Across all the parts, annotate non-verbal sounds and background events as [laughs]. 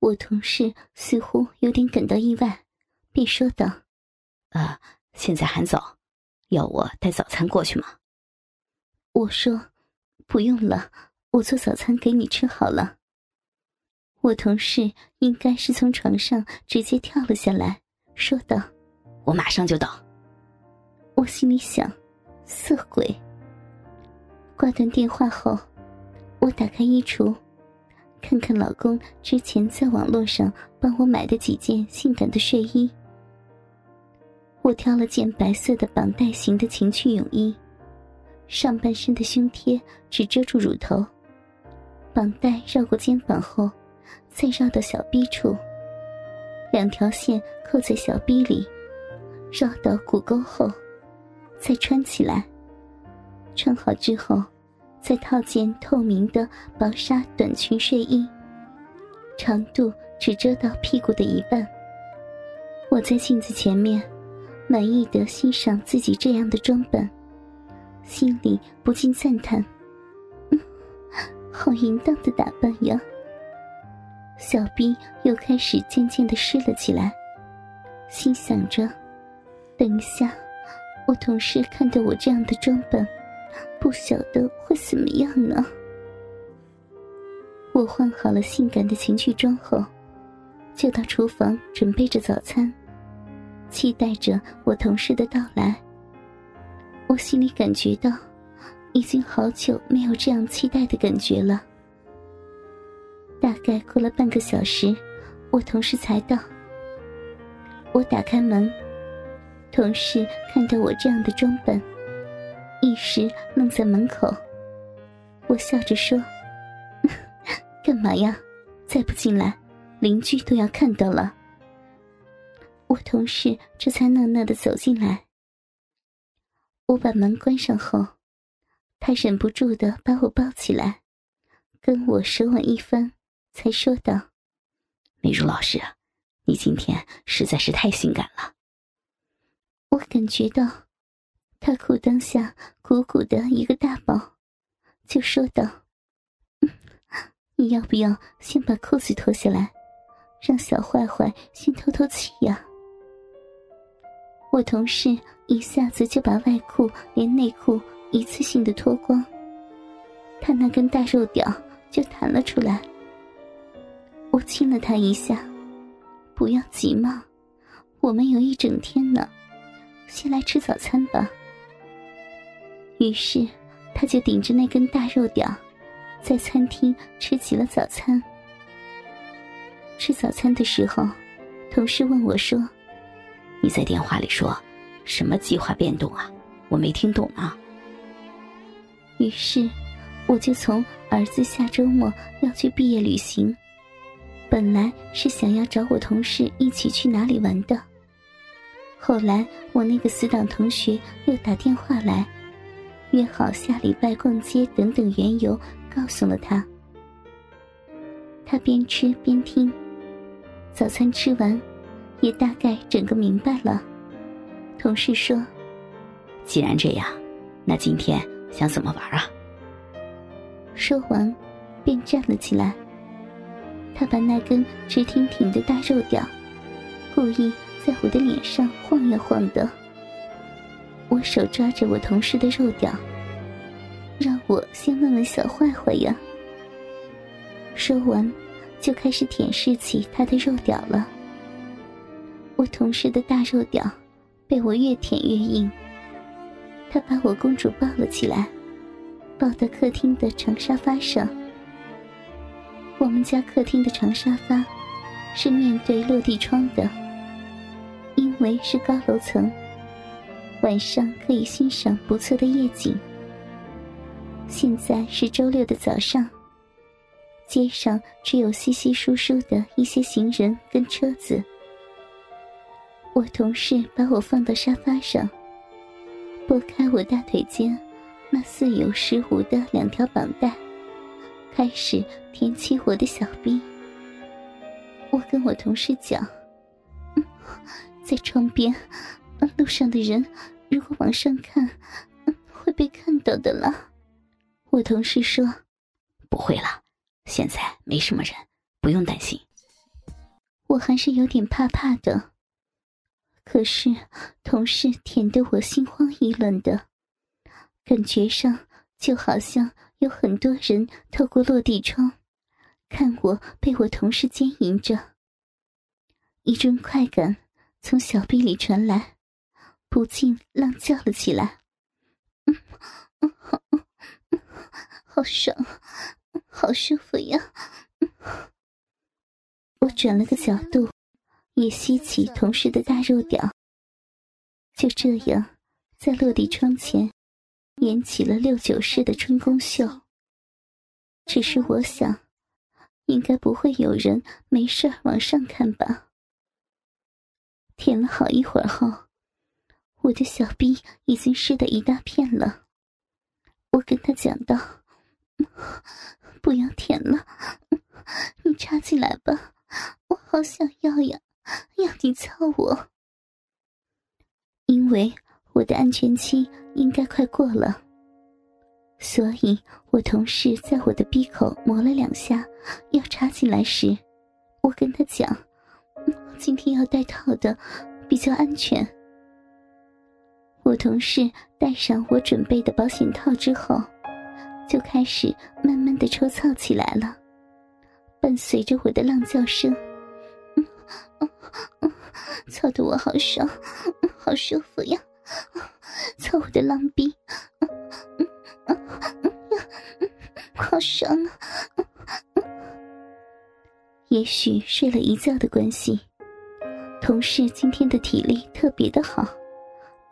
我同事似乎有点感到意外，便说道：“啊，现在还早，要我带早餐过去吗？”我说：“不用了，我做早餐给你吃好了。”我同事应该是从床上直接跳了下来，说道：“我马上就到。”我心里想：“色鬼。”挂断电话后，我打开衣橱。看看老公之前在网络上帮我买的几件性感的睡衣，我挑了件白色的绑带型的情趣泳衣，上半身的胸贴只遮住乳头，绑带绕过肩膀后，再绕到小臂处，两条线扣在小臂里，绕到骨沟后，再穿起来。穿好之后。再套件透明的薄纱短裙睡衣，长度只遮到屁股的一半。我在镜子前面，满意的欣赏自己这样的装扮，心里不禁赞叹：“嗯，好淫荡的打扮呀！”小臂又开始渐渐的湿了起来，心想着：“等一下，我同事看到我这样的装扮。”不晓得会怎么样呢。我换好了性感的情趣装后，就到厨房准备着早餐，期待着我同事的到来。我心里感觉到，已经好久没有这样期待的感觉了。大概过了半个小时，我同事才到。我打开门，同事看到我这样的装扮。一时愣在门口，我笑着说：“ [laughs] 干嘛呀？再不进来，邻居都要看到了。”我同事这才讷讷的走进来。我把门关上后，他忍不住的把我抱起来，跟我舌吻一番，才说道：“美如老师，你今天实在是太性感了。”我感觉到。他裤裆下鼓鼓的一个大包，就说道：“你要不要先把裤子脱下来，让小坏坏先透透气呀？”我同事一下子就把外裤连内裤一次性的脱光，他那根大肉屌就弹了出来。我亲了他一下：“不要急嘛，我们有一整天呢，先来吃早餐吧。”于是，他就顶着那根大肉屌，在餐厅吃起了早餐。吃早餐的时候，同事问我说：“你在电话里说什么计划变动啊？我没听懂啊。”于是，我就从儿子下周末要去毕业旅行，本来是想要找我同事一起去哪里玩的。后来，我那个死党同学又打电话来。约好下礼拜逛街，等等缘由，告诉了他。他边吃边听，早餐吃完，也大概整个明白了。同事说：“既然这样，那今天想怎么玩啊？”说完，便站了起来。他把那根直挺挺的大肉屌，故意在我的脸上晃呀晃的。我手抓着我同事的肉屌，让我先问问小坏坏呀。说完，就开始舔舐起他的肉屌了。我同事的大肉屌被我越舔越硬，他把我公主抱了起来，抱到客厅的长沙发上。我们家客厅的长沙发是面对落地窗的，因为是高楼层。晚上可以欣赏不错的夜景。现在是周六的早上，街上只有稀稀疏疏的一些行人跟车子。我同事把我放到沙发上，拨开我大腿间那似有似无的两条绑带，开始舔起我的小臂。我跟我同事讲：“在窗边。”路上的人如果往上看，会被看到的了。我同事说：“不会了，现在没什么人，不用担心。”我还是有点怕怕的。可是同事舔得我心慌意乱的，感觉上就好像有很多人透过落地窗，看我被我同事奸淫着。一阵快感从小臂里传来，不禁浪叫了起来。嗯嗯嗯，好爽，好舒服呀！我转了个角度。也吸起同事的大肉屌，就这样，在落地窗前演起了六九式的春宫秀。只是我想，应该不会有人没事往上看吧。舔了好一会儿后，我的小臂已经湿的一大片了。我跟他讲道：“不要舔了，你插进来吧，我好想要呀。”要你操我，因为我的安全期应该快过了，所以我同事在我的鼻口磨了两下，要插进来时，我跟他讲，今天要戴套的，比较安全。同事戴上我准备的保险套之后，就开始慢慢的抽操起来了，伴随着我的浪叫声。操的我好爽，好舒服呀！操我的浪逼，嗯嗯嗯好爽啊！也许睡了一觉的关系，同事今天的体力特别的好，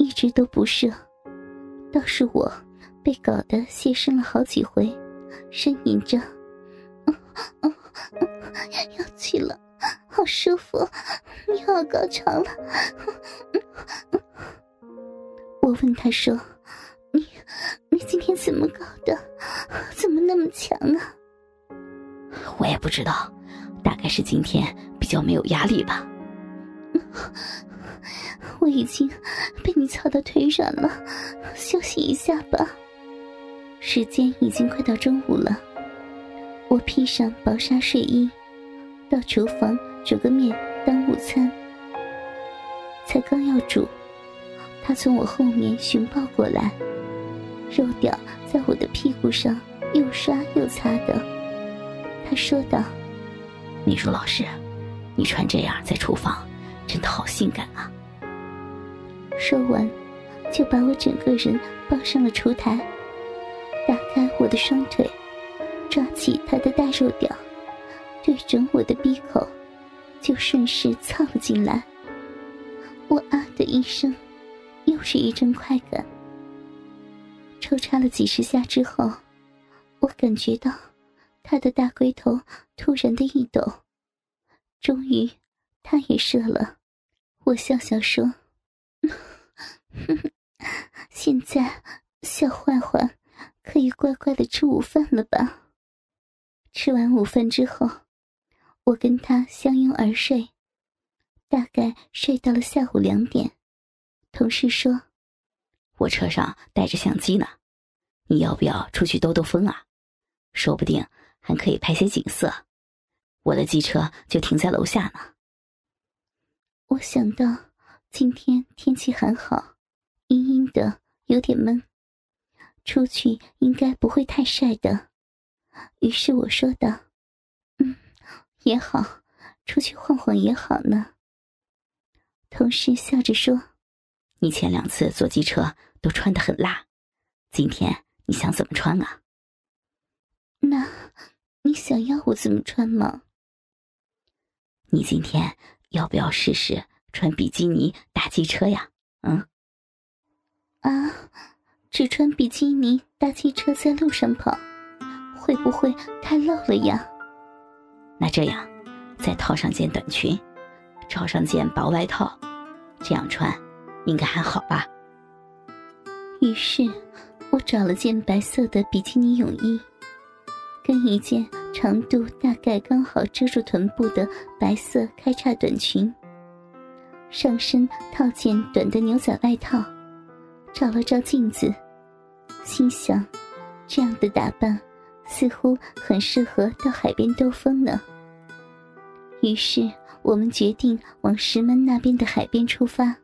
一直都不射。倒是我被搞得泄身了好几回，呻吟着，要去了。好舒服，你要高潮了。我问他说：“你你今天怎么搞的？怎么那么强啊？”我也不知道，大概是今天比较没有压力吧。我已经被你操到腿软了，休息一下吧。时间已经快到中午了，我披上薄纱睡衣，到厨房。煮个面当午餐，才刚要煮，他从我后面寻抱过来，肉屌在我的屁股上又刷又擦的。他说道：“秘书老师，你穿这样在厨房，真的好性感啊！”说完，就把我整个人抱上了厨台，打开我的双腿，抓起他的大肉屌，对准我的鼻口。就顺势操了进来，我啊的一声，又是一阵快感。抽插了几十下之后，我感觉到他的大龟头突然的一抖，终于他也射了。我笑笑说：“ [laughs] 现在小坏坏可以乖乖的吃午饭了吧？”吃完午饭之后。我跟他相拥而睡，大概睡到了下午两点。同事说：“我车上带着相机呢，你要不要出去兜兜风啊？说不定还可以拍些景色。我的机车就停在楼下呢。”我想到今天天气很好，阴阴的，有点闷，出去应该不会太晒的。于是我说道。嗯也好，出去晃晃也好呢。同事笑着说：“你前两次坐机车都穿得很辣，今天你想怎么穿啊？”那，你想要我怎么穿吗？你今天要不要试试穿比基尼搭机车呀？嗯？啊，只穿比基尼搭机车在路上跑，会不会太露了呀？那这样，再套上件短裙，罩上件薄外套，这样穿，应该还好吧？于是，我找了件白色的比基尼泳衣，跟一件长度大概刚好遮住臀部的白色开叉短裙，上身套件短的牛仔外套，照了照镜子，心想，这样的打扮。似乎很适合到海边兜风呢。于是我们决定往石门那边的海边出发。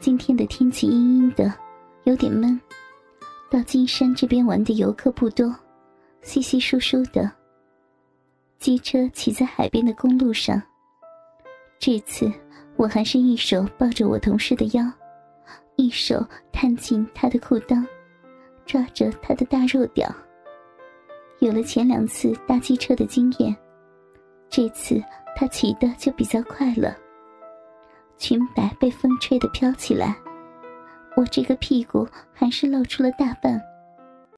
今天的天气阴阴的，有点闷。到金山这边玩的游客不多，稀稀疏疏的。机车骑在海边的公路上。这次我还是一手抱着我同事的腰，一手探进他的裤裆，抓着他的大肉屌。有了前两次搭机车的经验，这次他骑的就比较快了。裙摆被风吹得飘起来，我这个屁股还是露出了大半。